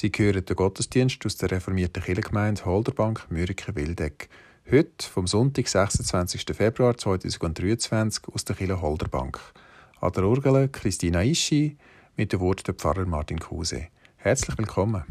Sie hören den Gottesdienst aus der reformierten Kirchengemeinde Holderbank Mürike-Wildeck. Heute, vom Sonntag, 26. Februar 2023, aus der Kirche Holderbank. An der Orgel Christina Ischi mit den Worten der Pfarrer Martin Kruse. Herzlich willkommen.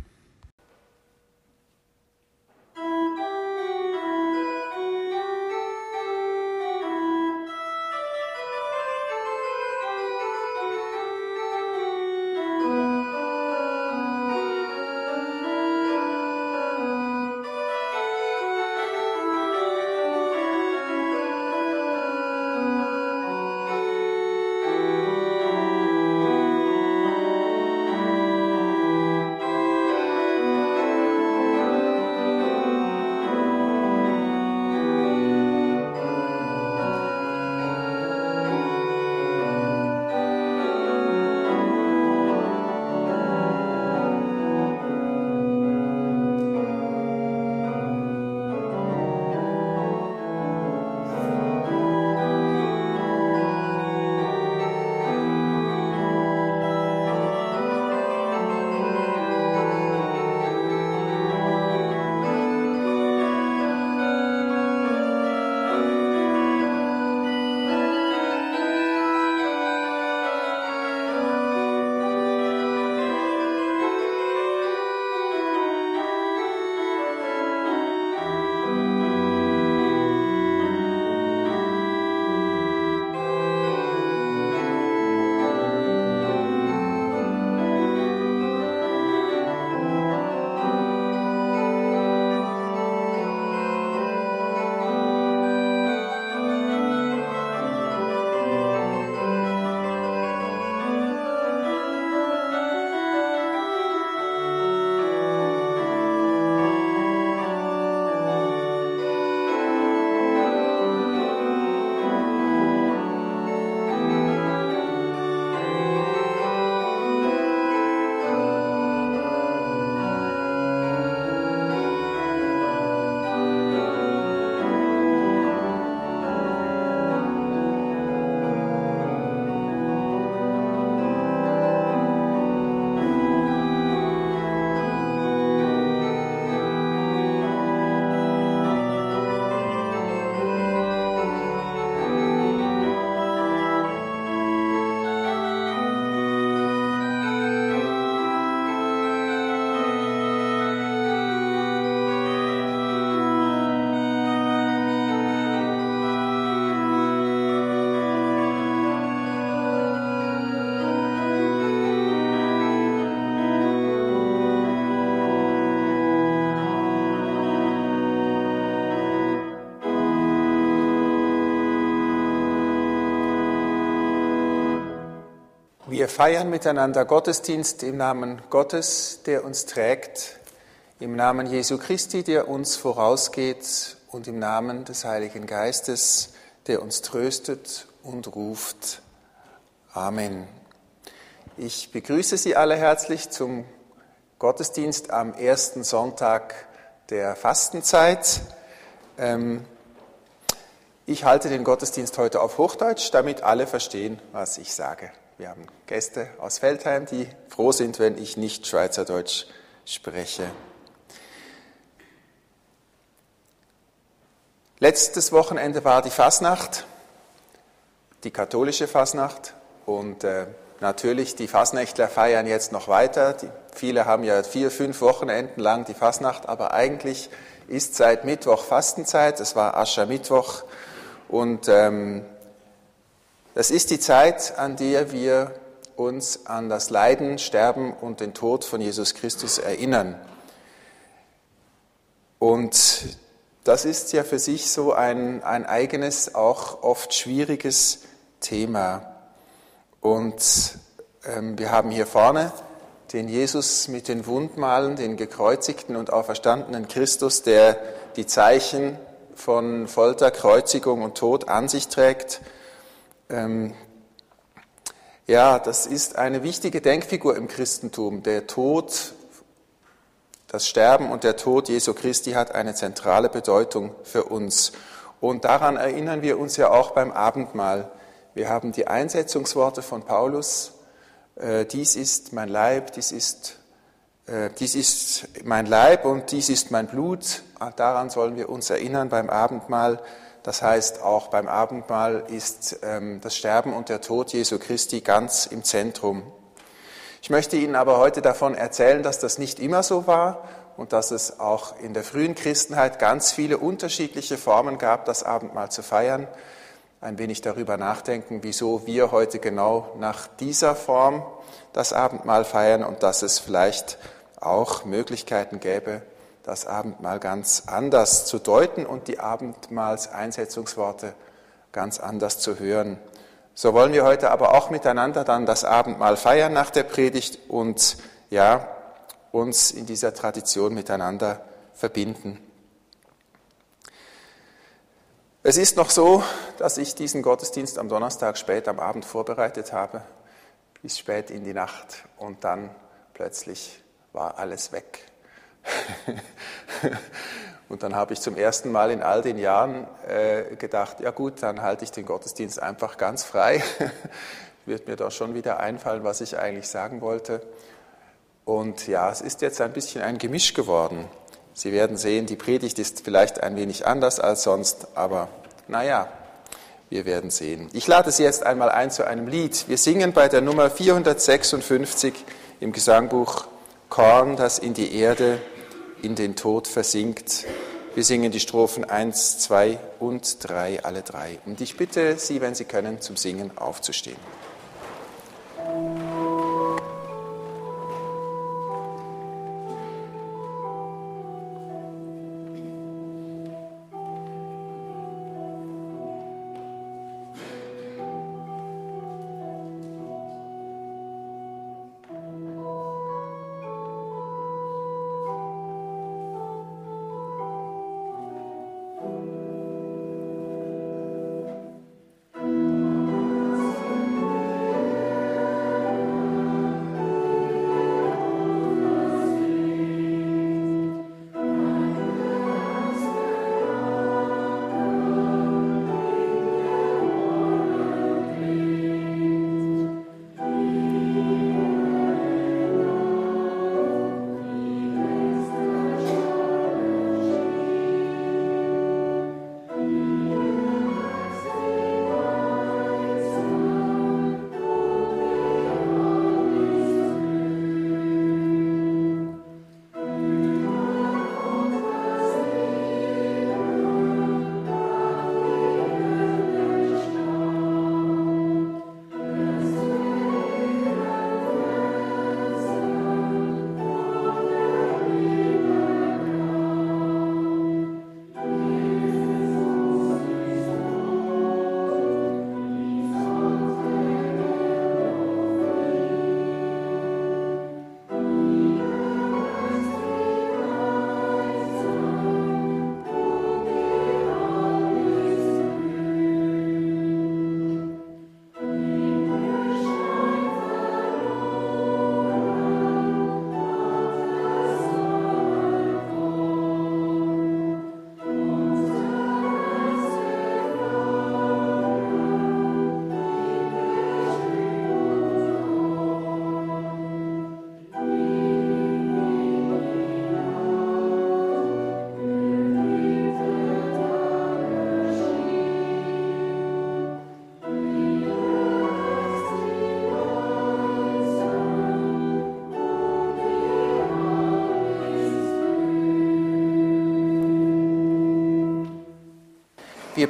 Wir feiern miteinander Gottesdienst im Namen Gottes, der uns trägt, im Namen Jesu Christi, der uns vorausgeht und im Namen des Heiligen Geistes, der uns tröstet und ruft. Amen. Ich begrüße Sie alle herzlich zum Gottesdienst am ersten Sonntag der Fastenzeit. Ähm, ich halte den Gottesdienst heute auf Hochdeutsch, damit alle verstehen, was ich sage. Wir haben Gäste aus Feldheim, die froh sind, wenn ich nicht Schweizerdeutsch spreche. Letztes Wochenende war die Fasnacht, die katholische Fasnacht und äh, natürlich die Fasnächtler feiern jetzt noch weiter. Die, viele haben ja vier, fünf Wochenenden lang die Fasnacht, aber eigentlich ist seit Mittwoch Fastenzeit. Es war Aschermittwoch und ähm, das ist die Zeit, an der wir uns an das Leiden, Sterben und den Tod von Jesus Christus erinnern. Und das ist ja für sich so ein, ein eigenes, auch oft schwieriges Thema. Und ähm, wir haben hier vorne den Jesus mit den Wundmalen, den gekreuzigten und auferstandenen Christus, der die Zeichen von Folter, Kreuzigung und Tod an sich trägt ähm, ja, das ist eine wichtige Denkfigur im Christentum. Der Tod, das Sterben und der Tod Jesu Christi hat eine zentrale Bedeutung für uns. Und daran erinnern wir uns ja auch beim Abendmahl. Wir haben die Einsetzungsworte von Paulus. Äh, dies ist mein Leib, dies ist äh, dies ist mein Leib und dies ist mein Blut. Daran sollen wir uns erinnern beim Abendmahl. Das heißt, auch beim Abendmahl ist ähm, das Sterben und der Tod Jesu Christi ganz im Zentrum. Ich möchte Ihnen aber heute davon erzählen, dass das nicht immer so war und dass es auch in der frühen Christenheit ganz viele unterschiedliche Formen gab, das Abendmahl zu feiern. Ein wenig darüber nachdenken, wieso wir heute genau nach dieser Form das Abendmahl feiern und dass es vielleicht auch Möglichkeiten gäbe, das Abendmahl ganz anders zu deuten und die Abendmahlseinsetzungsworte ganz anders zu hören. So wollen wir heute aber auch miteinander dann das Abendmahl feiern nach der Predigt und ja, uns in dieser Tradition miteinander verbinden. Es ist noch so, dass ich diesen Gottesdienst am Donnerstag spät am Abend vorbereitet habe, bis spät in die Nacht und dann plötzlich war alles weg. und dann habe ich zum ersten Mal in all den Jahren äh, gedacht, ja gut, dann halte ich den Gottesdienst einfach ganz frei. Wird mir doch schon wieder einfallen, was ich eigentlich sagen wollte. Und ja, es ist jetzt ein bisschen ein Gemisch geworden. Sie werden sehen, die Predigt ist vielleicht ein wenig anders als sonst, aber naja, wir werden sehen. Ich lade Sie jetzt einmal ein zu einem Lied. Wir singen bei der Nummer 456 im Gesangbuch Korn, das in die Erde in den Tod versinkt. Wir singen die Strophen 1, 2 und 3, alle drei. Und ich bitte Sie, wenn Sie können, zum Singen aufzustehen.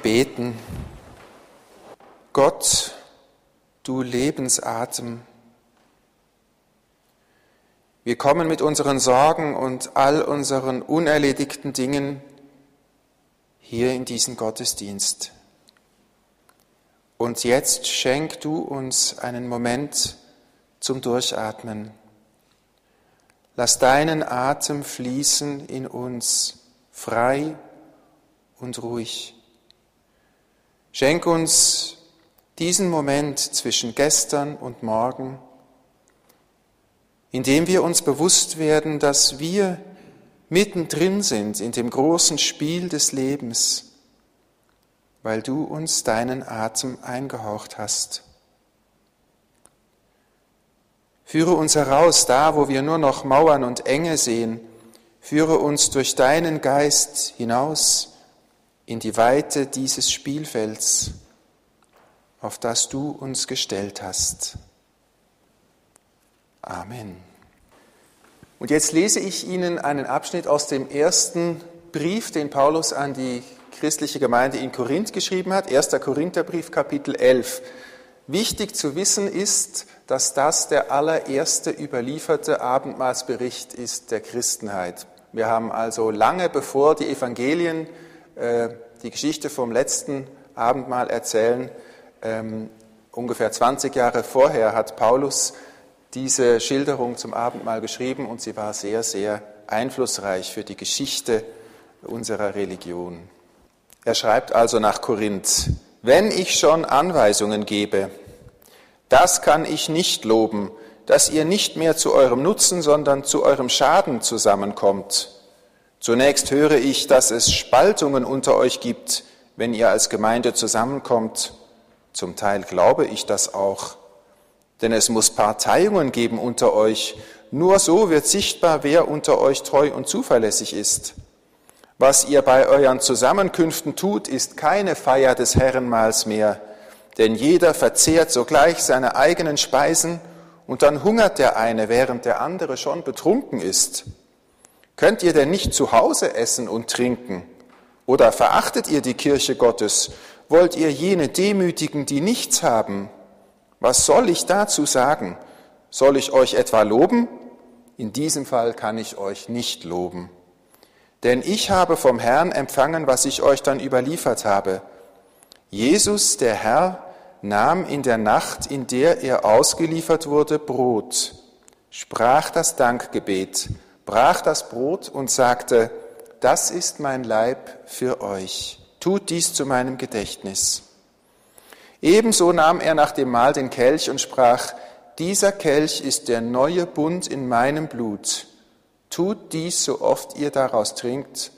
Beten. Gott, du Lebensatem, wir kommen mit unseren Sorgen und all unseren unerledigten Dingen hier in diesen Gottesdienst. Und jetzt schenk du uns einen Moment zum Durchatmen. Lass deinen Atem fließen in uns, frei und ruhig. Schenk uns diesen Moment zwischen gestern und morgen, in dem wir uns bewusst werden, dass wir mittendrin sind in dem großen Spiel des Lebens, weil du uns deinen Atem eingehaucht hast. Führe uns heraus, da wo wir nur noch Mauern und Enge sehen. Führe uns durch deinen Geist hinaus in die Weite dieses Spielfelds, auf das du uns gestellt hast. Amen. Und jetzt lese ich Ihnen einen Abschnitt aus dem ersten Brief, den Paulus an die christliche Gemeinde in Korinth geschrieben hat, 1. Korintherbrief, Kapitel 11. Wichtig zu wissen ist, dass das der allererste überlieferte Abendmahlsbericht ist der Christenheit. Wir haben also lange bevor die Evangelien die Geschichte vom letzten Abendmahl erzählen, ähm, ungefähr 20 Jahre vorher hat Paulus diese Schilderung zum Abendmahl geschrieben und sie war sehr, sehr einflussreich für die Geschichte unserer Religion. Er schreibt also nach Korinth, wenn ich schon Anweisungen gebe, das kann ich nicht loben, dass ihr nicht mehr zu eurem Nutzen, sondern zu eurem Schaden zusammenkommt. Zunächst höre ich, dass es Spaltungen unter euch gibt, wenn ihr als Gemeinde zusammenkommt. Zum Teil glaube ich das auch. Denn es muss Parteiungen geben unter euch. Nur so wird sichtbar, wer unter euch treu und zuverlässig ist. Was ihr bei euren Zusammenkünften tut, ist keine Feier des Herrenmahls mehr, denn jeder verzehrt sogleich seine eigenen Speisen und dann hungert der eine, während der andere schon betrunken ist. Könnt ihr denn nicht zu Hause essen und trinken? Oder verachtet ihr die Kirche Gottes? Wollt ihr jene demütigen, die nichts haben? Was soll ich dazu sagen? Soll ich euch etwa loben? In diesem Fall kann ich euch nicht loben. Denn ich habe vom Herrn empfangen, was ich euch dann überliefert habe. Jesus, der Herr, nahm in der Nacht, in der er ausgeliefert wurde, Brot, sprach das Dankgebet, brach das Brot und sagte, das ist mein Leib für euch. Tut dies zu meinem Gedächtnis. Ebenso nahm er nach dem Mahl den Kelch und sprach, dieser Kelch ist der neue Bund in meinem Blut. Tut dies, so oft ihr daraus trinkt,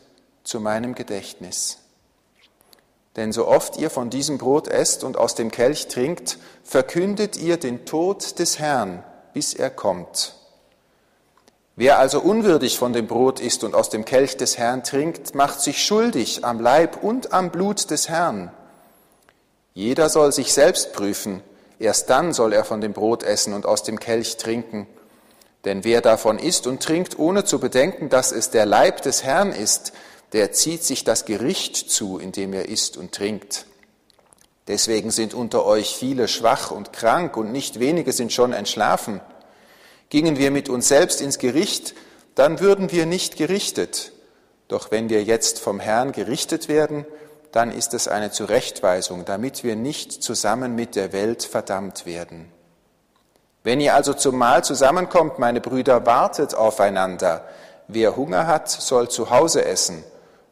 zu meinem Gedächtnis. Denn so oft ihr von diesem Brot esst und aus dem Kelch trinkt, verkündet ihr den Tod des Herrn, bis er kommt. Wer also unwürdig von dem Brot isst und aus dem Kelch des Herrn trinkt, macht sich schuldig am Leib und am Blut des Herrn. Jeder soll sich selbst prüfen, erst dann soll er von dem Brot essen und aus dem Kelch trinken. Denn wer davon isst und trinkt, ohne zu bedenken, dass es der Leib des Herrn ist, der zieht sich das Gericht zu, indem er isst und trinkt. Deswegen sind unter euch viele schwach und krank und nicht wenige sind schon entschlafen. Gingen wir mit uns selbst ins Gericht, dann würden wir nicht gerichtet. Doch wenn wir jetzt vom Herrn gerichtet werden, dann ist es eine Zurechtweisung, damit wir nicht zusammen mit der Welt verdammt werden. Wenn ihr also zum Mahl zusammenkommt, meine Brüder, wartet aufeinander. Wer Hunger hat, soll zu Hause essen,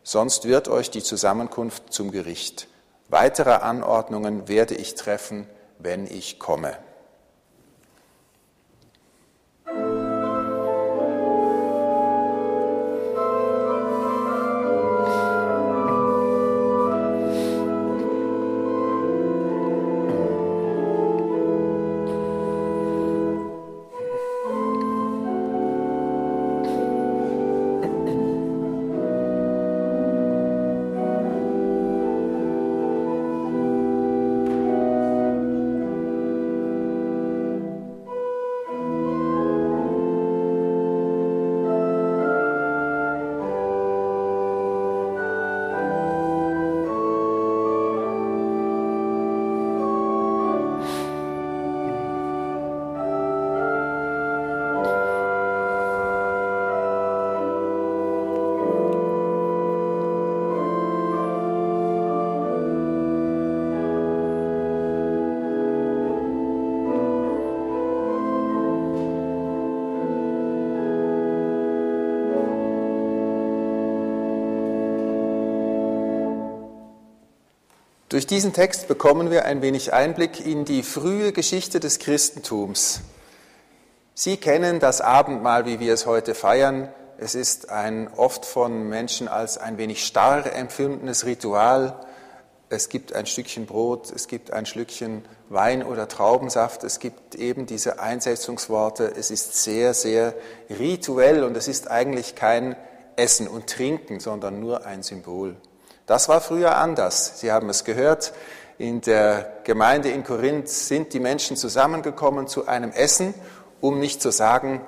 sonst wird euch die Zusammenkunft zum Gericht. Weitere Anordnungen werde ich treffen, wenn ich komme. Durch diesen Text bekommen wir ein wenig Einblick in die frühe Geschichte des Christentums. Sie kennen das Abendmahl, wie wir es heute feiern. Es ist ein oft von Menschen als ein wenig starr empfundenes Ritual. es gibt ein Stückchen Brot, es gibt ein Schlückchen Wein oder Traubensaft, es gibt eben diese Einsetzungsworte. Es ist sehr, sehr rituell und es ist eigentlich kein Essen und Trinken, sondern nur ein Symbol. Das war früher anders. Sie haben es gehört. In der Gemeinde in Korinth sind die Menschen zusammengekommen zu einem Essen, um nicht zu sagen,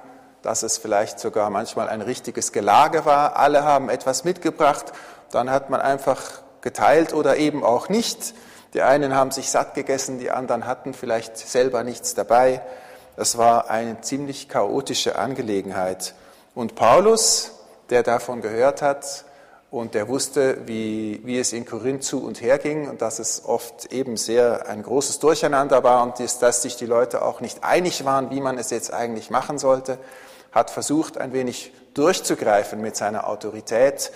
dass es vielleicht sogar manchmal ein richtiges Gelage war. Alle haben etwas mitgebracht. Dann hat man einfach geteilt oder eben auch nicht. Die einen haben sich satt gegessen, die anderen hatten vielleicht selber nichts dabei. Das war eine ziemlich chaotische Angelegenheit. Und Paulus, der davon gehört hat und der wusste, wie, wie es in Korinth zu und her ging und dass es oft eben sehr ein großes Durcheinander war und dass sich die Leute auch nicht einig waren, wie man es jetzt eigentlich machen sollte, hat versucht, ein wenig durchzugreifen mit seiner Autorität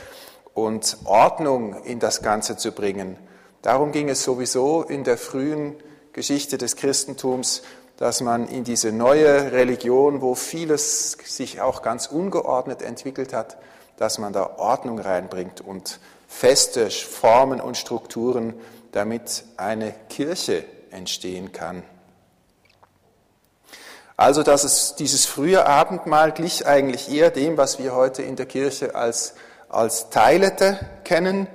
und Ordnung in das Ganze zu bringen. Darum ging es sowieso in der frühen Geschichte des Christentums, dass man in diese neue Religion, wo vieles sich auch ganz ungeordnet entwickelt hat, dass man da Ordnung reinbringt und feste Formen und Strukturen, damit eine Kirche entstehen kann. Also, dass es dieses frühe Abendmahl glich eigentlich eher dem, was wir heute in der Kirche als als Teilete kennen.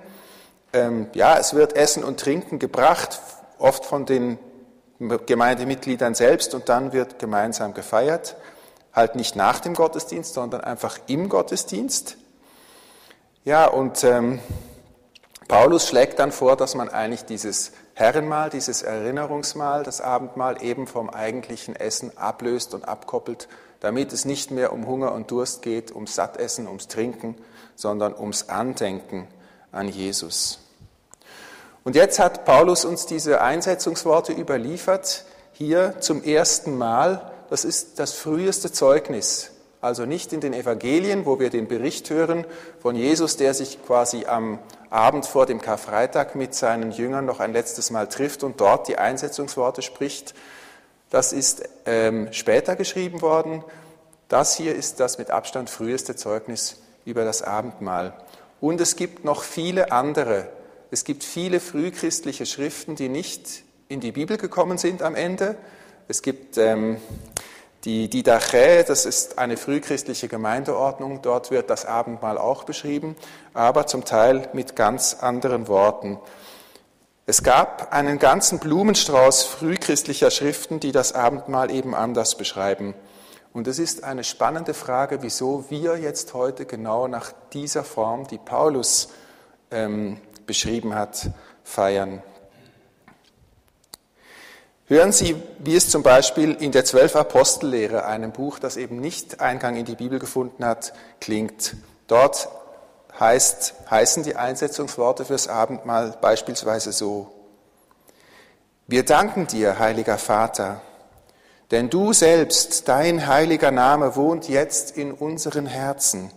Ähm, ja, es wird Essen und Trinken gebracht, oft von den Gemeindemitgliedern selbst und dann wird gemeinsam gefeiert. Halt nicht nach dem Gottesdienst, sondern einfach im Gottesdienst. Ja, und ähm, Paulus schlägt dann vor, dass man eigentlich dieses Herrenmahl, dieses Erinnerungsmahl, das Abendmahl eben vom eigentlichen Essen ablöst und abkoppelt, damit es nicht mehr um Hunger und Durst geht, ums Sattessen, ums Trinken, sondern ums Andenken an Jesus. Und jetzt hat Paulus uns diese Einsetzungsworte überliefert, hier zum ersten Mal. Das ist das früheste Zeugnis. Also nicht in den Evangelien, wo wir den Bericht hören von Jesus, der sich quasi am Abend vor dem Karfreitag mit seinen Jüngern noch ein letztes Mal trifft und dort die Einsetzungsworte spricht. Das ist ähm, später geschrieben worden. Das hier ist das mit Abstand früheste Zeugnis über das Abendmahl. Und es gibt noch viele andere. Es gibt viele frühchristliche Schriften, die nicht in die Bibel gekommen sind am Ende. Es gibt ähm, die Didache, das ist eine frühchristliche Gemeindeordnung, dort wird das Abendmahl auch beschrieben, aber zum Teil mit ganz anderen Worten. Es gab einen ganzen Blumenstrauß frühchristlicher Schriften, die das Abendmahl eben anders beschreiben. Und es ist eine spannende Frage, wieso wir jetzt heute genau nach dieser Form, die Paulus ähm, beschrieben hat, feiern. Hören Sie, wie es zum Beispiel in der Zwölf Apostellehre, einem Buch, das eben nicht Eingang in die Bibel gefunden hat, klingt. Dort heißt, heißen die Einsetzungsworte fürs Abendmahl beispielsweise so. Wir danken dir, heiliger Vater, denn du selbst, dein heiliger Name wohnt jetzt in unseren Herzen.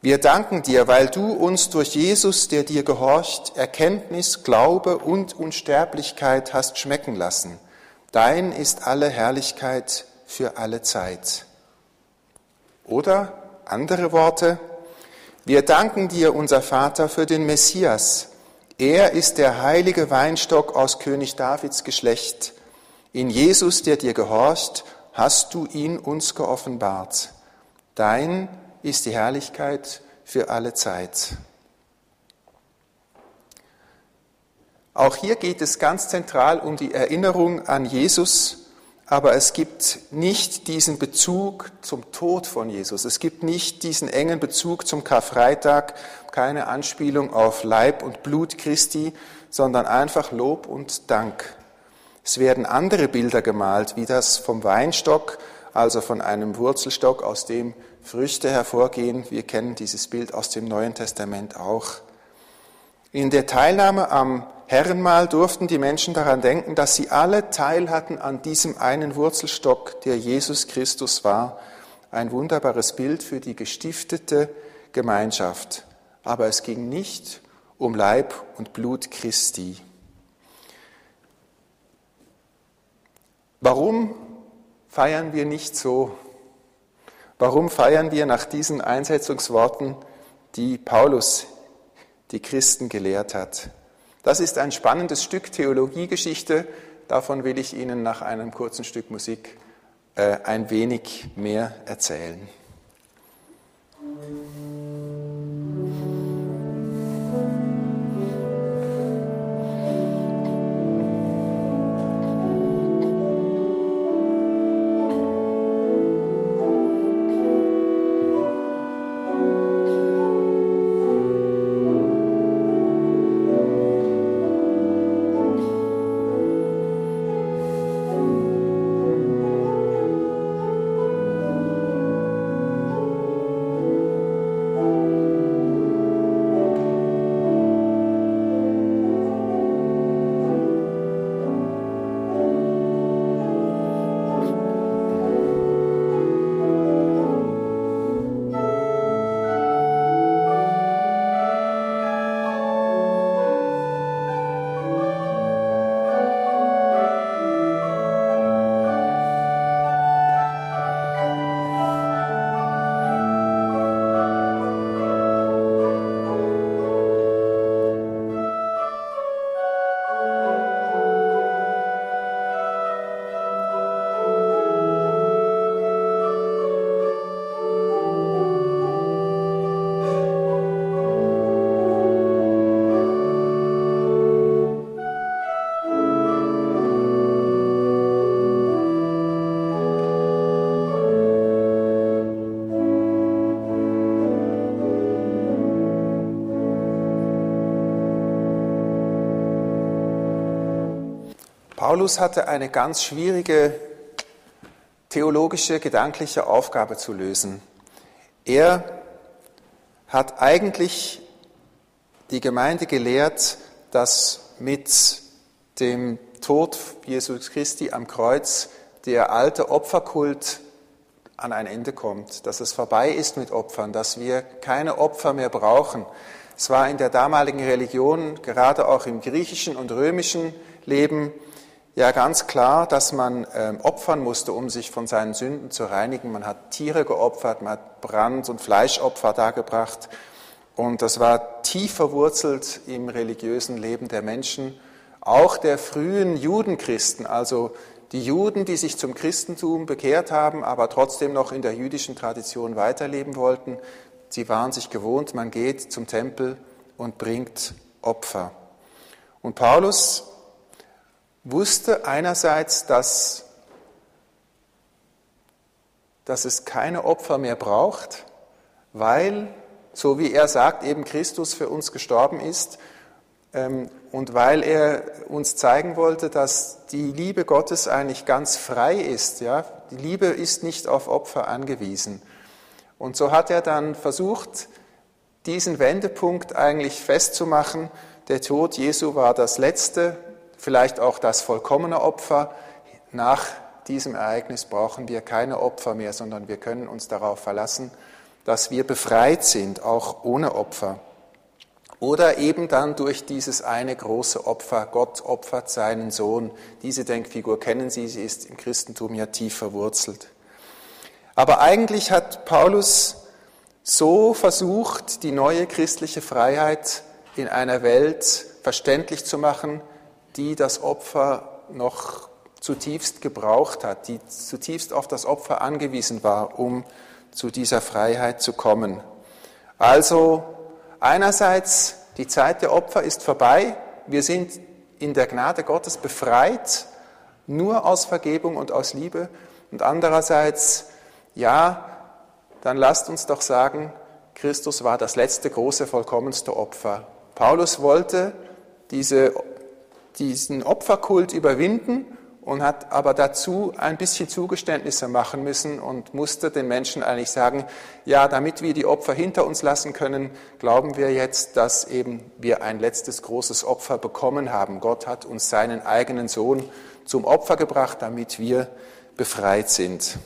Wir danken dir, weil du uns durch Jesus, der dir gehorcht, Erkenntnis, Glaube und Unsterblichkeit hast schmecken lassen. Dein ist alle Herrlichkeit für alle Zeit. Oder andere Worte. Wir danken dir, unser Vater, für den Messias. Er ist der heilige Weinstock aus König Davids Geschlecht in Jesus, der dir gehorcht, hast du ihn uns geoffenbart. Dein ist die Herrlichkeit für alle Zeit. Auch hier geht es ganz zentral um die Erinnerung an Jesus, aber es gibt nicht diesen Bezug zum Tod von Jesus. Es gibt nicht diesen engen Bezug zum Karfreitag, keine Anspielung auf Leib und Blut Christi, sondern einfach Lob und Dank. Es werden andere Bilder gemalt, wie das vom Weinstock, also von einem Wurzelstock, aus dem Früchte hervorgehen. Wir kennen dieses Bild aus dem Neuen Testament auch. In der Teilnahme am Herrenmahl durften die Menschen daran denken, dass sie alle Teil hatten an diesem einen Wurzelstock, der Jesus Christus war. Ein wunderbares Bild für die gestiftete Gemeinschaft. Aber es ging nicht um Leib und Blut Christi. Warum feiern wir nicht so? Warum feiern wir nach diesen Einsetzungsworten, die Paulus die Christen gelehrt hat? Das ist ein spannendes Stück Theologiegeschichte. Davon will ich Ihnen nach einem kurzen Stück Musik äh, ein wenig mehr erzählen. Paulus hatte eine ganz schwierige theologische, gedankliche Aufgabe zu lösen. Er hat eigentlich die Gemeinde gelehrt, dass mit dem Tod Jesus Christi am Kreuz der alte Opferkult an ein Ende kommt, dass es vorbei ist mit Opfern, dass wir keine Opfer mehr brauchen. Es war in der damaligen Religion, gerade auch im griechischen und römischen Leben, ja ganz klar, dass man ähm, opfern musste, um sich von seinen Sünden zu reinigen. Man hat Tiere geopfert, man hat Brand- und Fleischopfer dargebracht. Und das war tief verwurzelt im religiösen Leben der Menschen, auch der frühen Judenchristen, also die Juden, die sich zum Christentum bekehrt haben, aber trotzdem noch in der jüdischen Tradition weiterleben wollten. Sie waren sich gewohnt, man geht zum Tempel und bringt Opfer. Und Paulus wusste einerseits, dass, dass es keine Opfer mehr braucht, weil, so wie er sagt, eben Christus für uns gestorben ist ähm, und weil er uns zeigen wollte, dass die Liebe Gottes eigentlich ganz frei ist. Ja? Die Liebe ist nicht auf Opfer angewiesen. Und so hat er dann versucht, diesen Wendepunkt eigentlich festzumachen. Der Tod Jesu war das letzte vielleicht auch das vollkommene Opfer. Nach diesem Ereignis brauchen wir keine Opfer mehr, sondern wir können uns darauf verlassen, dass wir befreit sind, auch ohne Opfer. Oder eben dann durch dieses eine große Opfer. Gott opfert seinen Sohn. Diese Denkfigur kennen Sie, sie ist im Christentum ja tief verwurzelt. Aber eigentlich hat Paulus so versucht, die neue christliche Freiheit in einer Welt verständlich zu machen, die das Opfer noch zutiefst gebraucht hat, die zutiefst auf das Opfer angewiesen war, um zu dieser Freiheit zu kommen. Also einerseits, die Zeit der Opfer ist vorbei, wir sind in der Gnade Gottes befreit, nur aus Vergebung und aus Liebe. Und andererseits, ja, dann lasst uns doch sagen, Christus war das letzte große, vollkommenste Opfer. Paulus wollte diese diesen Opferkult überwinden und hat aber dazu ein bisschen Zugeständnisse machen müssen und musste den Menschen eigentlich sagen, ja, damit wir die Opfer hinter uns lassen können, glauben wir jetzt, dass eben wir ein letztes großes Opfer bekommen haben. Gott hat uns seinen eigenen Sohn zum Opfer gebracht, damit wir befreit sind.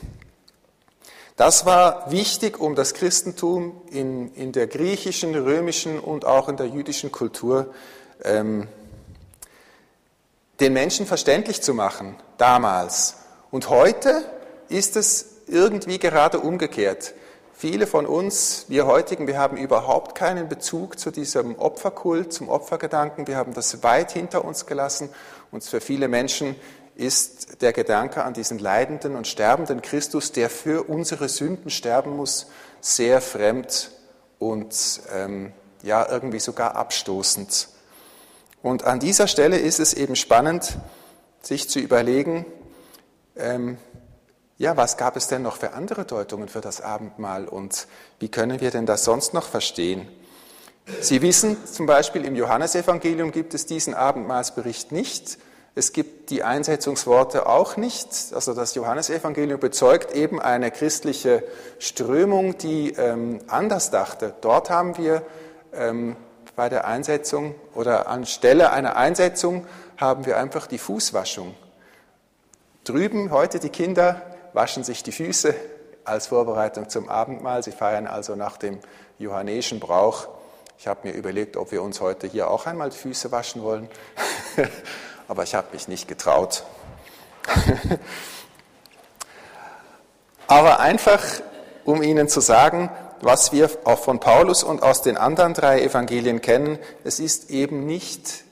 Das war wichtig, um das Christentum in, in der griechischen, römischen und auch in der jüdischen Kultur ähm, den Menschen verständlich zu machen, damals. Und heute ist es irgendwie gerade umgekehrt. Viele von uns, wir heutigen, wir haben überhaupt keinen Bezug zu diesem Opferkult, zum Opfergedanken. Wir haben das weit hinter uns gelassen. Und für viele Menschen ist der Gedanke an diesen leidenden und sterbenden Christus, der für unsere Sünden sterben muss, sehr fremd und ähm, ja irgendwie sogar abstoßend. Und an dieser Stelle ist es eben spannend, sich zu überlegen, ähm, ja, was gab es denn noch für andere Deutungen für das Abendmahl und wie können wir denn das sonst noch verstehen? Sie wissen zum Beispiel, im Johannesevangelium gibt es diesen Abendmahlsbericht nicht. Es gibt die Einsetzungsworte auch nicht. Also das Johannesevangelium bezeugt eben eine christliche Strömung, die ähm, anders dachte. Dort haben wir ähm, bei der Einsetzung oder anstelle einer Einsetzung haben wir einfach die Fußwaschung. Drüben heute die Kinder waschen sich die Füße als Vorbereitung zum Abendmahl. Sie feiern also nach dem johannäischen Brauch. Ich habe mir überlegt, ob wir uns heute hier auch einmal die Füße waschen wollen, aber ich habe mich nicht getraut. aber einfach, um Ihnen zu sagen, was wir auch von Paulus und aus den anderen drei Evangelien kennen, es ist eben nicht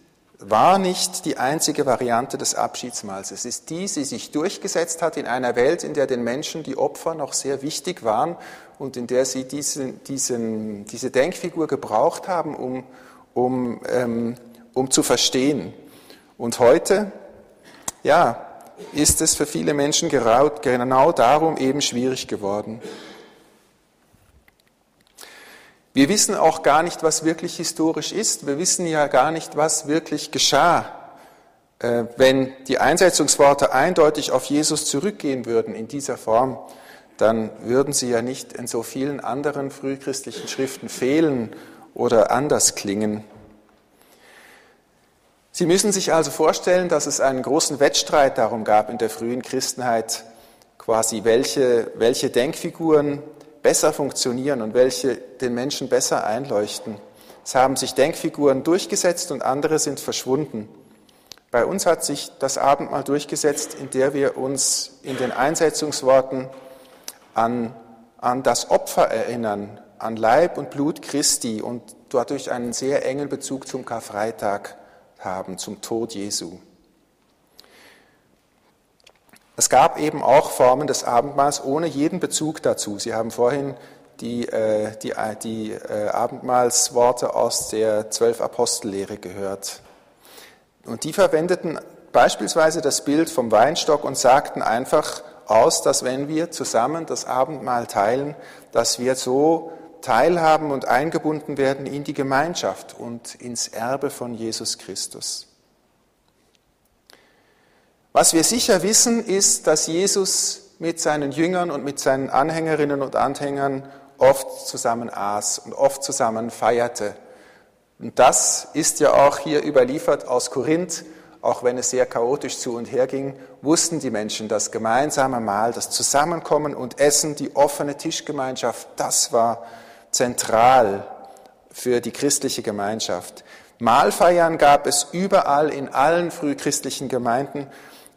war nicht die einzige Variante des Abschiedsmahls. Es ist die, die sich durchgesetzt hat in einer Welt, in der den Menschen die Opfer noch sehr wichtig waren und in der sie diesen, diesen, diese Denkfigur gebraucht haben, um, um, ähm, um zu verstehen. Und heute, ja, ist es für viele Menschen genau darum eben schwierig geworden. Wir wissen auch gar nicht, was wirklich historisch ist. Wir wissen ja gar nicht, was wirklich geschah. Äh, wenn die Einsetzungsworte eindeutig auf Jesus zurückgehen würden in dieser Form, dann würden sie ja nicht in so vielen anderen frühchristlichen Schriften fehlen oder anders klingen. Sie müssen sich also vorstellen, dass es einen großen Wettstreit darum gab in der frühen Christenheit, quasi welche, welche Denkfiguren besser funktionieren und welche den Menschen besser einleuchten. Es haben sich Denkfiguren durchgesetzt und andere sind verschwunden. Bei uns hat sich das Abendmahl durchgesetzt, in der wir uns in den Einsetzungsworten an, an das Opfer erinnern, an Leib und Blut Christi und dadurch einen sehr engen Bezug zum Karfreitag haben, zum Tod Jesu. Es gab eben auch Formen des Abendmahls ohne jeden Bezug dazu. Sie haben vorhin die, äh, die, äh, die äh, Abendmahlsworte aus der Zwölf Apostellehre gehört. Und die verwendeten beispielsweise das Bild vom Weinstock und sagten einfach aus, dass wenn wir zusammen das Abendmahl teilen, dass wir so teilhaben und eingebunden werden in die Gemeinschaft und ins Erbe von Jesus Christus. Was wir sicher wissen, ist, dass Jesus mit seinen Jüngern und mit seinen Anhängerinnen und Anhängern oft zusammen aß und oft zusammen feierte. Und das ist ja auch hier überliefert aus Korinth, auch wenn es sehr chaotisch zu und her ging, wussten die Menschen, das gemeinsame Mahl, das Zusammenkommen und Essen, die offene Tischgemeinschaft, das war zentral für die christliche Gemeinschaft. Mahlfeiern gab es überall in allen frühchristlichen Gemeinden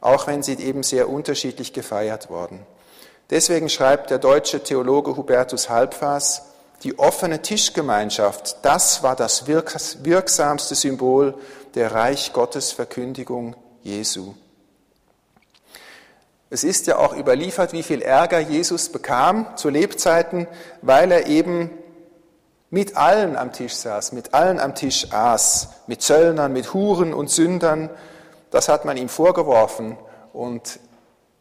auch wenn sie eben sehr unterschiedlich gefeiert wurden. Deswegen schreibt der deutsche Theologe Hubertus Halbfaß, die offene Tischgemeinschaft, das war das wirksamste Symbol der Reich Gottes Verkündigung Jesu. Es ist ja auch überliefert, wie viel Ärger Jesus bekam zu Lebzeiten, weil er eben mit allen am Tisch saß, mit allen am Tisch aß, mit Zöllnern, mit Huren und Sündern, das hat man ihm vorgeworfen und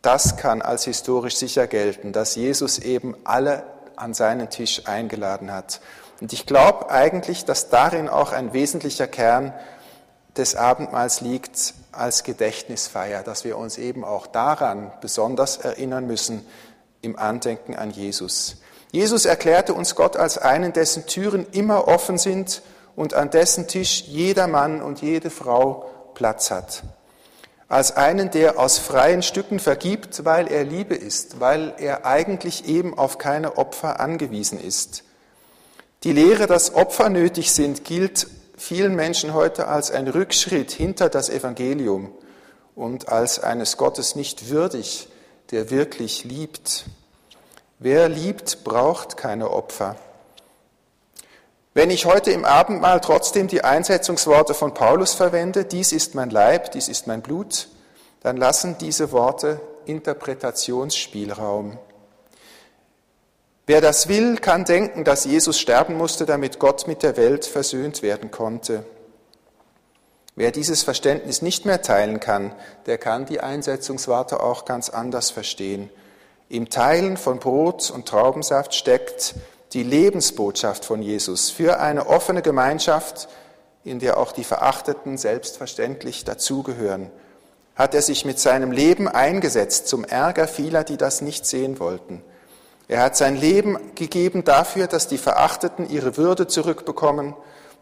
das kann als historisch sicher gelten, dass Jesus eben alle an seinen Tisch eingeladen hat. Und ich glaube eigentlich, dass darin auch ein wesentlicher Kern des Abendmahls liegt als Gedächtnisfeier, dass wir uns eben auch daran besonders erinnern müssen im Andenken an Jesus. Jesus erklärte uns Gott als einen, dessen Türen immer offen sind und an dessen Tisch jeder Mann und jede Frau Platz hat als einen, der aus freien Stücken vergibt, weil er Liebe ist, weil er eigentlich eben auf keine Opfer angewiesen ist. Die Lehre, dass Opfer nötig sind, gilt vielen Menschen heute als ein Rückschritt hinter das Evangelium und als eines Gottes nicht würdig, der wirklich liebt. Wer liebt, braucht keine Opfer. Wenn ich heute im Abendmahl trotzdem die Einsetzungsworte von Paulus verwende, dies ist mein Leib, dies ist mein Blut, dann lassen diese Worte Interpretationsspielraum. Wer das will, kann denken, dass Jesus sterben musste, damit Gott mit der Welt versöhnt werden konnte. Wer dieses Verständnis nicht mehr teilen kann, der kann die Einsetzungsworte auch ganz anders verstehen. Im Teilen von Brot und Traubensaft steckt die Lebensbotschaft von Jesus für eine offene Gemeinschaft, in der auch die Verachteten selbstverständlich dazugehören. Hat er sich mit seinem Leben eingesetzt zum Ärger vieler, die das nicht sehen wollten. Er hat sein Leben gegeben dafür, dass die Verachteten ihre Würde zurückbekommen,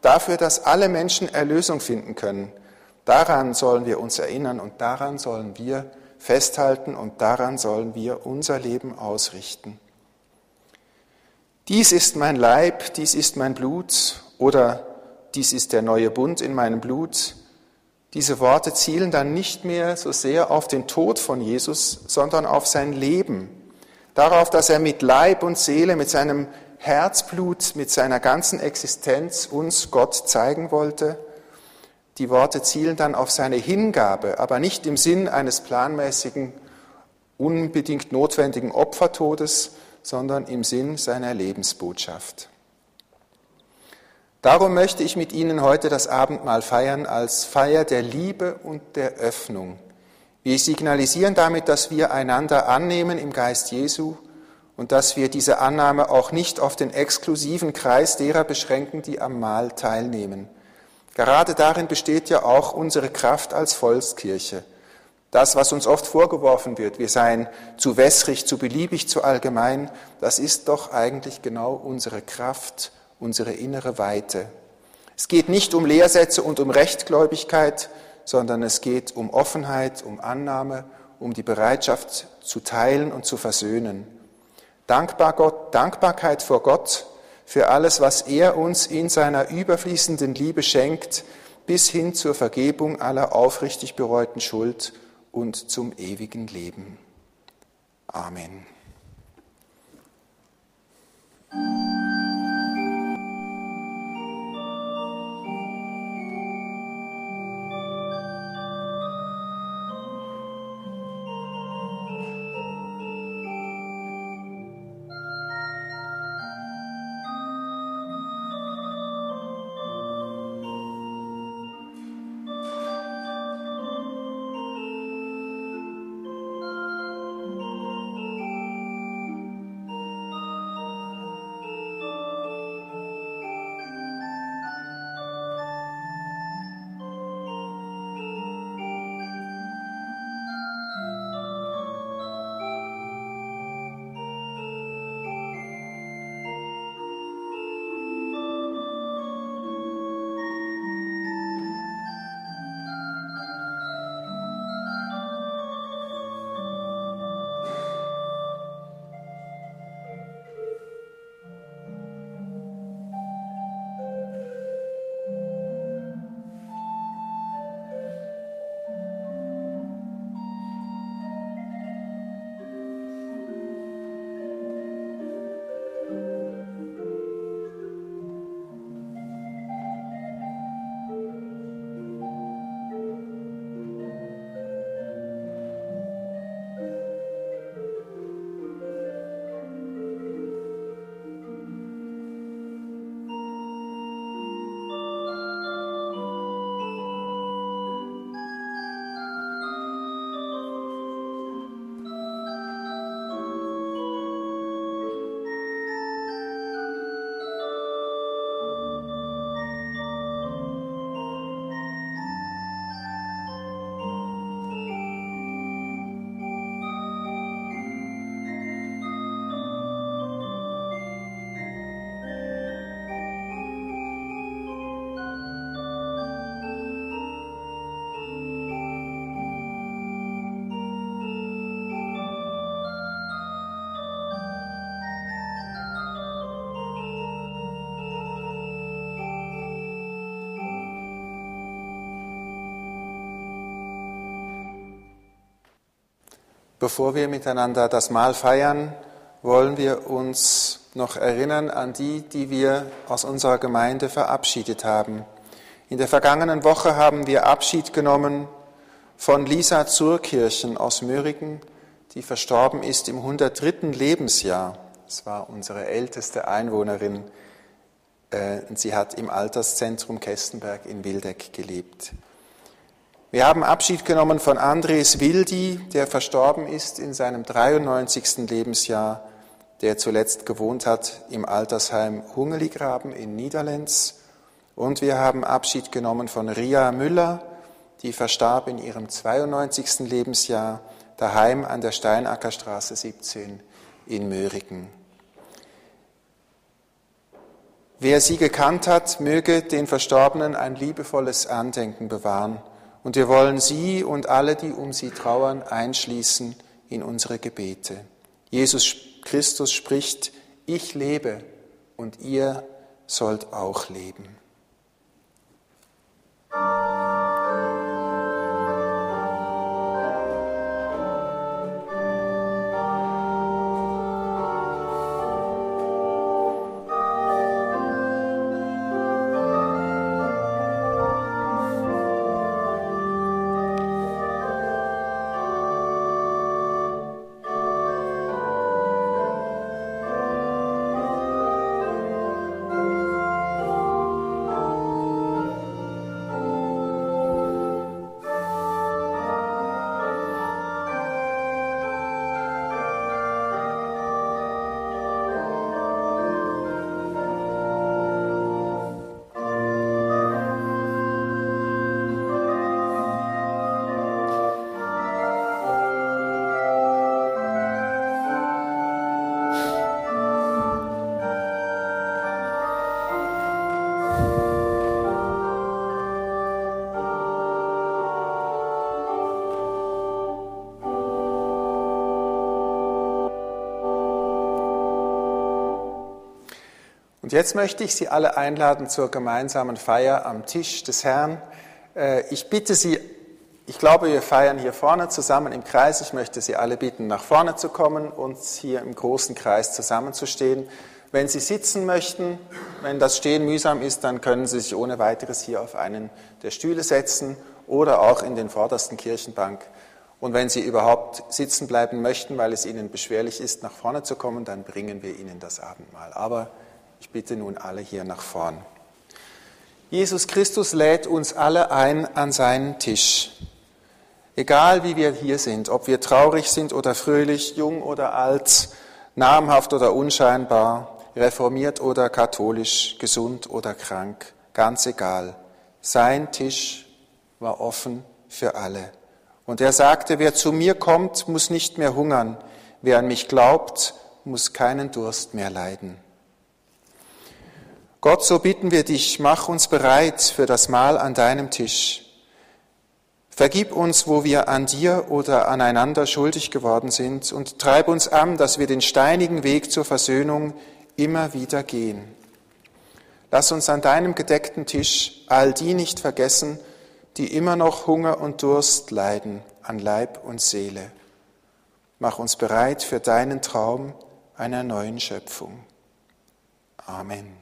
dafür, dass alle Menschen Erlösung finden können. Daran sollen wir uns erinnern und daran sollen wir festhalten und daran sollen wir unser Leben ausrichten. Dies ist mein Leib, dies ist mein Blut oder dies ist der neue Bund in meinem Blut. Diese Worte zielen dann nicht mehr so sehr auf den Tod von Jesus, sondern auf sein Leben, darauf, dass er mit Leib und Seele, mit seinem Herzblut, mit seiner ganzen Existenz uns Gott zeigen wollte. Die Worte zielen dann auf seine Hingabe, aber nicht im Sinn eines planmäßigen, unbedingt notwendigen Opfertodes, sondern im Sinn seiner Lebensbotschaft. Darum möchte ich mit Ihnen heute das Abendmahl feiern als Feier der Liebe und der Öffnung, wir signalisieren damit, dass wir einander annehmen im Geist Jesu und dass wir diese Annahme auch nicht auf den exklusiven Kreis derer beschränken, die am Mahl teilnehmen. Gerade darin besteht ja auch unsere Kraft als Volkskirche. Das, was uns oft vorgeworfen wird, wir seien zu wässrig, zu beliebig, zu allgemein, das ist doch eigentlich genau unsere Kraft, unsere innere Weite. Es geht nicht um Lehrsätze und um Rechtgläubigkeit, sondern es geht um Offenheit, um Annahme, um die Bereitschaft zu teilen und zu versöhnen. Dankbar Gott, Dankbarkeit vor Gott für alles, was er uns in seiner überfließenden Liebe schenkt, bis hin zur Vergebung aller aufrichtig bereuten Schuld und zum ewigen Leben. Amen. Bevor wir miteinander das Mahl feiern, wollen wir uns noch erinnern an die, die wir aus unserer Gemeinde verabschiedet haben. In der vergangenen Woche haben wir Abschied genommen von Lisa Zurkirchen aus Möhrigen, die verstorben ist im 103. Lebensjahr. Das war unsere älteste Einwohnerin. Äh, sie hat im Alterszentrum Kestenberg in Wildeck gelebt. Wir haben Abschied genommen von Andres Wildi, der verstorben ist in seinem 93. Lebensjahr, der zuletzt gewohnt hat im Altersheim Hungeligraben in Niederlenz. Und wir haben Abschied genommen von Ria Müller, die verstarb in ihrem 92. Lebensjahr daheim an der Steinackerstraße 17 in Möhrigen. Wer sie gekannt hat, möge den Verstorbenen ein liebevolles Andenken bewahren und wir wollen sie und alle, die um sie trauern, einschließen in unsere Gebete. Jesus Christus spricht, ich lebe und ihr sollt auch leben. Und jetzt möchte ich Sie alle einladen zur gemeinsamen Feier am Tisch des Herrn. Äh, ich bitte Sie, ich glaube, wir feiern hier vorne zusammen im Kreis. Ich möchte Sie alle bitten, nach vorne zu kommen und hier im großen Kreis zusammenzustehen. Wenn Sie sitzen möchten, wenn das Stehen mühsam ist, dann können Sie sich ohne weiteres hier auf einen der Stühle setzen oder auch in den vordersten Kirchenbank. Und wenn Sie überhaupt sitzen bleiben möchten, weil es Ihnen beschwerlich ist, nach vorne zu kommen, dann bringen wir Ihnen das Abendmahl. Aber ich bitte nun alle hier nach vorn. Jesus Christus lädt uns alle ein an seinen Tisch. Egal wie wir hier sind, ob wir traurig sind oder fröhlich, jung oder alt, namhaft oder unscheinbar, reformiert oder katholisch, gesund oder krank, ganz egal. Sein Tisch war offen für alle. Und er sagte, wer zu mir kommt, muss nicht mehr hungern, wer an mich glaubt, muss keinen Durst mehr leiden. Gott, so bitten wir dich, mach uns bereit für das Mahl an deinem Tisch. Vergib uns, wo wir an dir oder aneinander schuldig geworden sind und treib uns an, dass wir den steinigen Weg zur Versöhnung immer wieder gehen. Lass uns an deinem gedeckten Tisch all die nicht vergessen, die immer noch Hunger und Durst leiden an Leib und Seele. Mach uns bereit für deinen Traum einer neuen Schöpfung. Amen.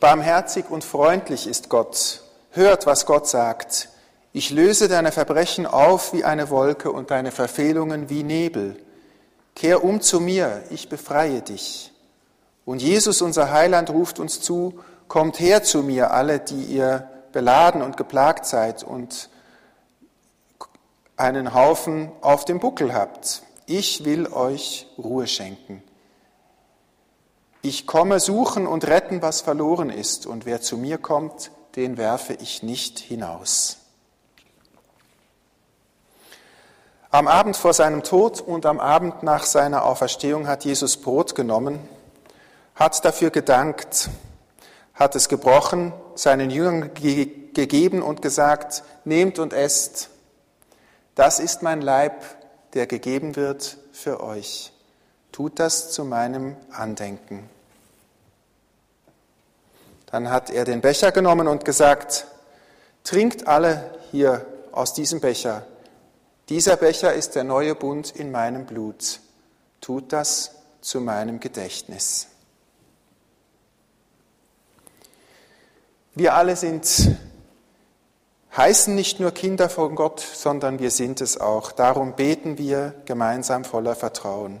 Barmherzig und freundlich ist Gott. Hört, was Gott sagt. Ich löse deine Verbrechen auf wie eine Wolke und deine Verfehlungen wie Nebel. Kehr um zu mir, ich befreie dich. Und Jesus, unser Heiland, ruft uns zu, kommt her zu mir, alle, die ihr beladen und geplagt seid und einen Haufen auf dem Buckel habt. Ich will euch Ruhe schenken. Ich komme suchen und retten, was verloren ist, und wer zu mir kommt, den werfe ich nicht hinaus. Am Abend vor seinem Tod und am Abend nach seiner Auferstehung hat Jesus Brot genommen, hat dafür gedankt, hat es gebrochen, seinen Jüngern gegeben und gesagt, nehmt und esst, das ist mein Leib, der gegeben wird für euch. Tut das zu meinem Andenken. Dann hat er den Becher genommen und gesagt, trinkt alle hier aus diesem Becher. Dieser Becher ist der neue Bund in meinem Blut. Tut das zu meinem Gedächtnis. Wir alle sind, heißen nicht nur Kinder von Gott, sondern wir sind es auch. Darum beten wir gemeinsam voller Vertrauen.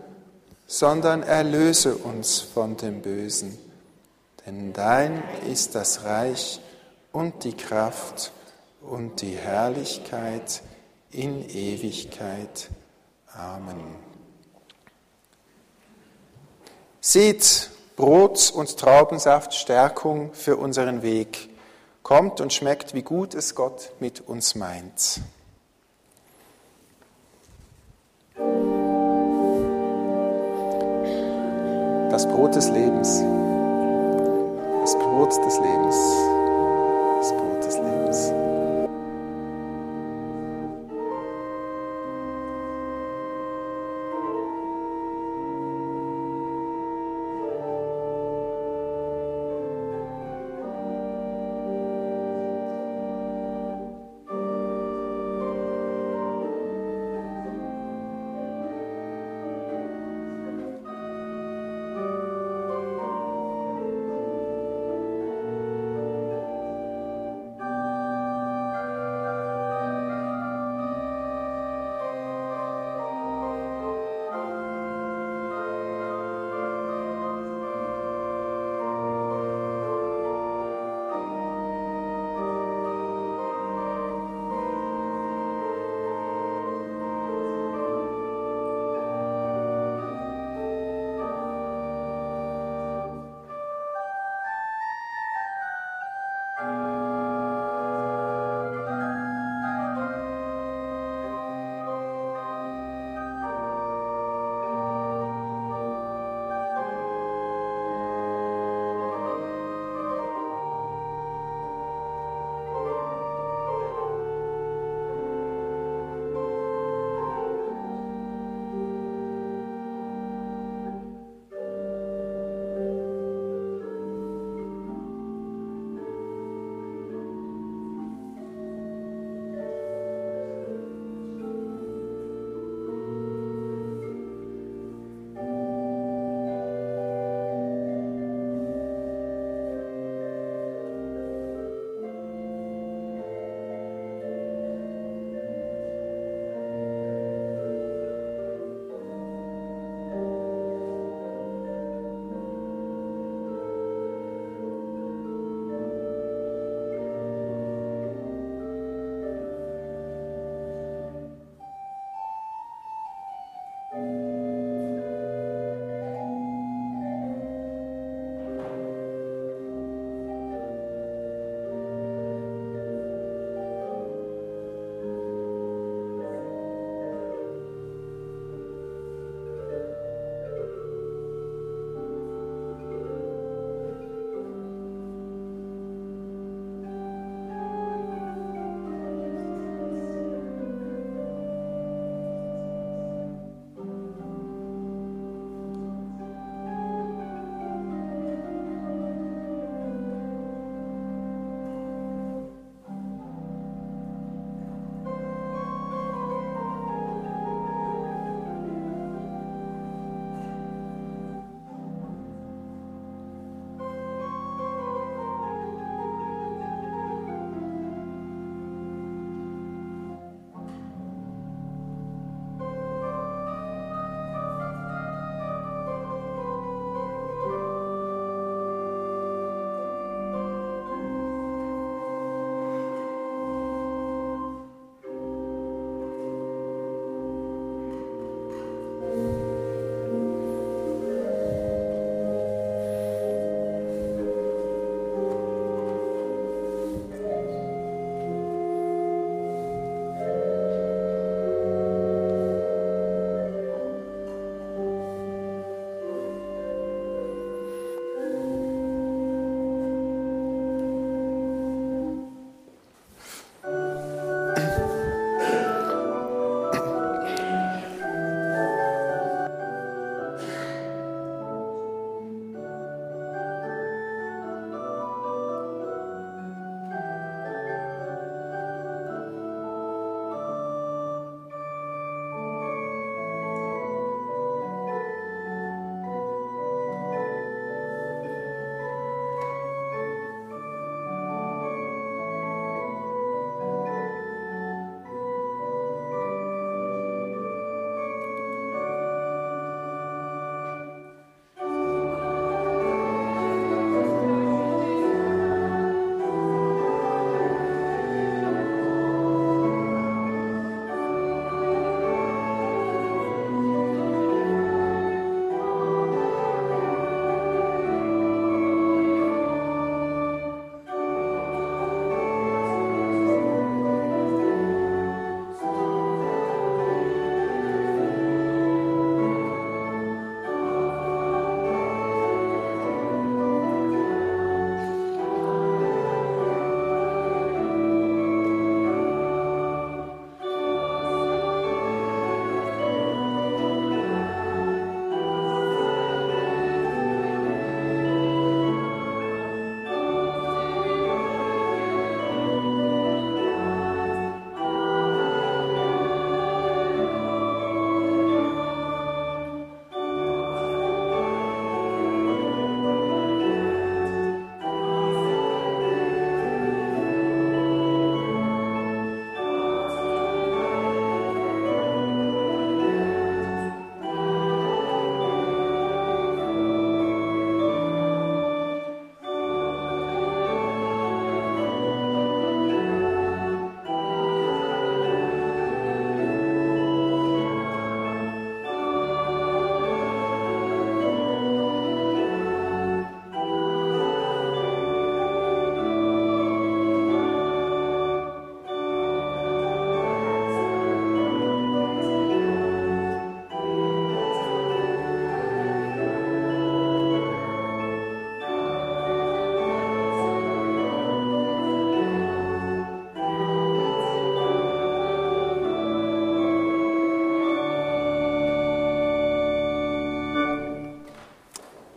sondern erlöse uns von dem Bösen. Denn dein ist das Reich und die Kraft und die Herrlichkeit in Ewigkeit. Amen. Seht, Brot und Traubensaft, Stärkung für unseren Weg. Kommt und schmeckt, wie gut es Gott mit uns meint. Das Brot des Lebens. Das Brot des Lebens.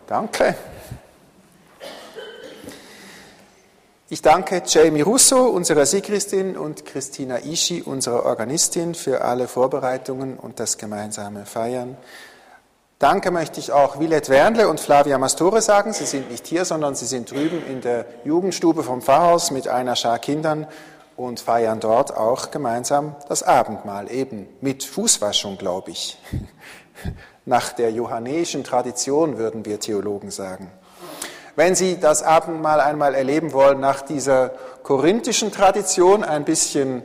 Danke. Ich danke Jamie Russo, unserer Sigristin, und Christina Ishi, unserer Organistin, für alle Vorbereitungen und das gemeinsame Feiern. Danke möchte ich auch Willet Wernle und Flavia Mastore sagen. Sie sind nicht hier, sondern sie sind drüben in der Jugendstube vom Pfarrhaus mit einer Schar Kindern und feiern dort auch gemeinsam das Abendmahl, eben mit Fußwaschung, glaube ich. Nach der johannäischen Tradition würden wir Theologen sagen. Wenn Sie das Abendmahl einmal erleben wollen, nach dieser korinthischen Tradition ein bisschen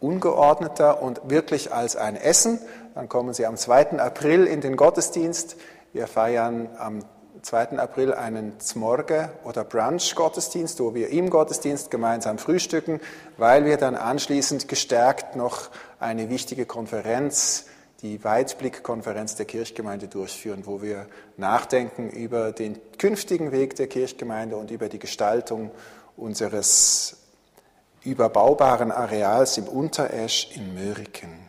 ungeordneter und wirklich als ein Essen, dann kommen Sie am 2. April in den Gottesdienst. Wir feiern am 2. April einen Zmorge- oder Brunch-Gottesdienst, wo wir im Gottesdienst gemeinsam frühstücken, weil wir dann anschließend gestärkt noch eine wichtige Konferenz, die Weitblick-Konferenz der Kirchgemeinde durchführen, wo wir nachdenken über den künftigen Weg der Kirchgemeinde und über die Gestaltung unseres überbaubaren Areals im Unteresch in Möriken.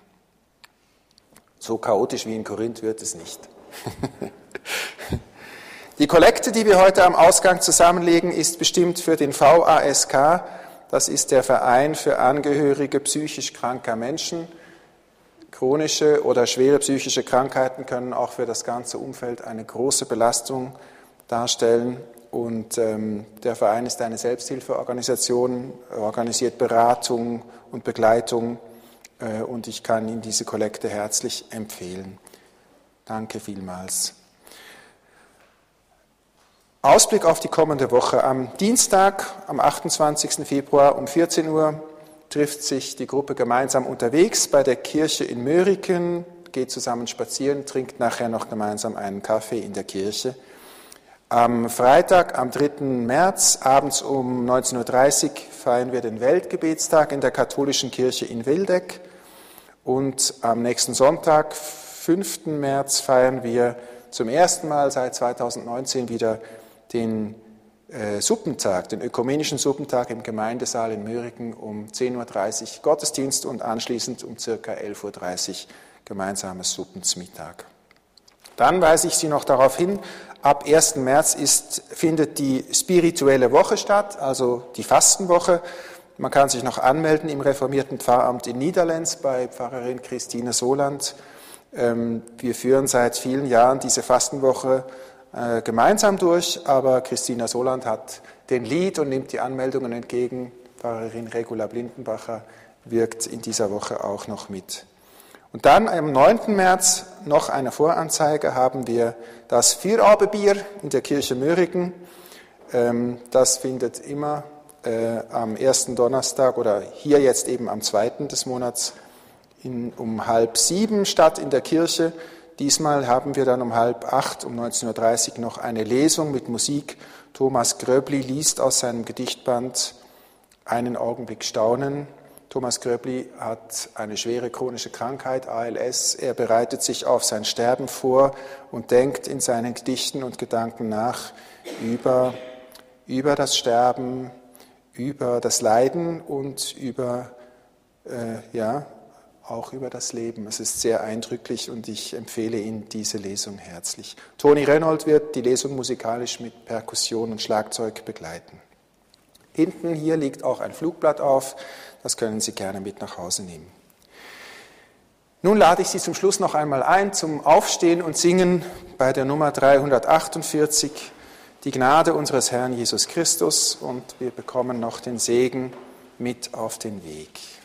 So chaotisch wie in Korinth wird es nicht. Die Kollekte, die wir heute am Ausgang zusammenlegen, ist bestimmt für den VASK. Das ist der Verein für Angehörige psychisch kranker Menschen. Chronische oder schwere psychische Krankheiten können auch für das ganze Umfeld eine große Belastung darstellen. Und ähm, der Verein ist eine Selbsthilfeorganisation, organisiert Beratung und Begleitung. Äh, und ich kann Ihnen diese Kollekte herzlich empfehlen. Danke vielmals. Ausblick auf die kommende Woche. Am Dienstag, am 28. Februar um 14 Uhr trifft sich die Gruppe gemeinsam unterwegs bei der Kirche in Möriken, geht zusammen spazieren, trinkt nachher noch gemeinsam einen Kaffee in der Kirche. Am Freitag, am 3. März, abends um 19.30 Uhr feiern wir den Weltgebetstag in der katholischen Kirche in Wildeck. Und am nächsten Sonntag, 5. März, feiern wir zum ersten Mal seit 2019 wieder den äh, Suppentag, den ökumenischen Suppentag im Gemeindesaal in Möriken um 10.30 Uhr Gottesdienst und anschließend um circa 11.30 Uhr gemeinsames Suppensmittag. Dann weise ich Sie noch darauf hin, ab 1. März ist, findet die spirituelle Woche statt, also die Fastenwoche. Man kann sich noch anmelden im reformierten Pfarramt in Niederlands bei Pfarrerin Christine Soland. Ähm, wir führen seit vielen Jahren diese Fastenwoche äh, gemeinsam durch, aber Christina Soland hat den Lied und nimmt die Anmeldungen entgegen. Pfarrerin Regula Blindenbacher wirkt in dieser Woche auch noch mit. Und dann am 9. März noch eine Voranzeige haben wir das Vierabendbier in der Kirche Mörigen. Ähm, das findet immer äh, am ersten Donnerstag oder hier jetzt eben am zweiten des Monats um halb sieben statt in der Kirche. Diesmal haben wir dann um halb acht, um 19.30 Uhr noch eine Lesung mit Musik. Thomas Gröbli liest aus seinem Gedichtband Einen Augenblick Staunen. Thomas Gröbli hat eine schwere chronische Krankheit, ALS. Er bereitet sich auf sein Sterben vor und denkt in seinen Gedichten und Gedanken nach über, über das Sterben, über das Leiden und über äh, ja, auch über das Leben. Es ist sehr eindrücklich und ich empfehle Ihnen diese Lesung herzlich. Toni Reynold wird die Lesung musikalisch mit Perkussion und Schlagzeug begleiten. Hinten hier liegt auch ein Flugblatt auf, das können Sie gerne mit nach Hause nehmen. Nun lade ich Sie zum Schluss noch einmal ein zum Aufstehen und Singen bei der Nummer 348, die Gnade unseres Herrn Jesus Christus und wir bekommen noch den Segen mit auf den Weg.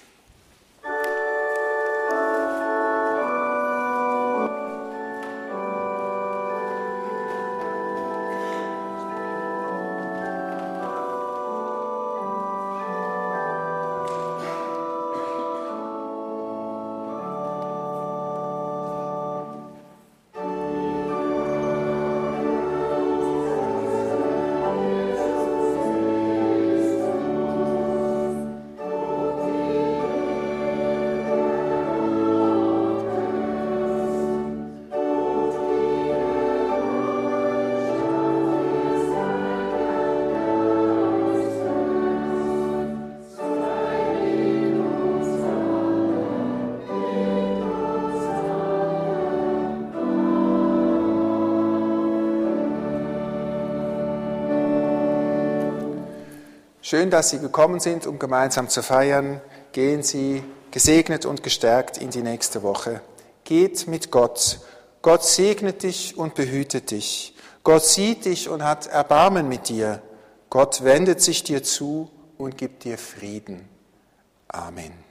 Schön, dass Sie gekommen sind, um gemeinsam zu feiern. Gehen Sie gesegnet und gestärkt in die nächste Woche. Geht mit Gott. Gott segnet dich und behütet dich. Gott sieht dich und hat Erbarmen mit dir. Gott wendet sich dir zu und gibt dir Frieden. Amen.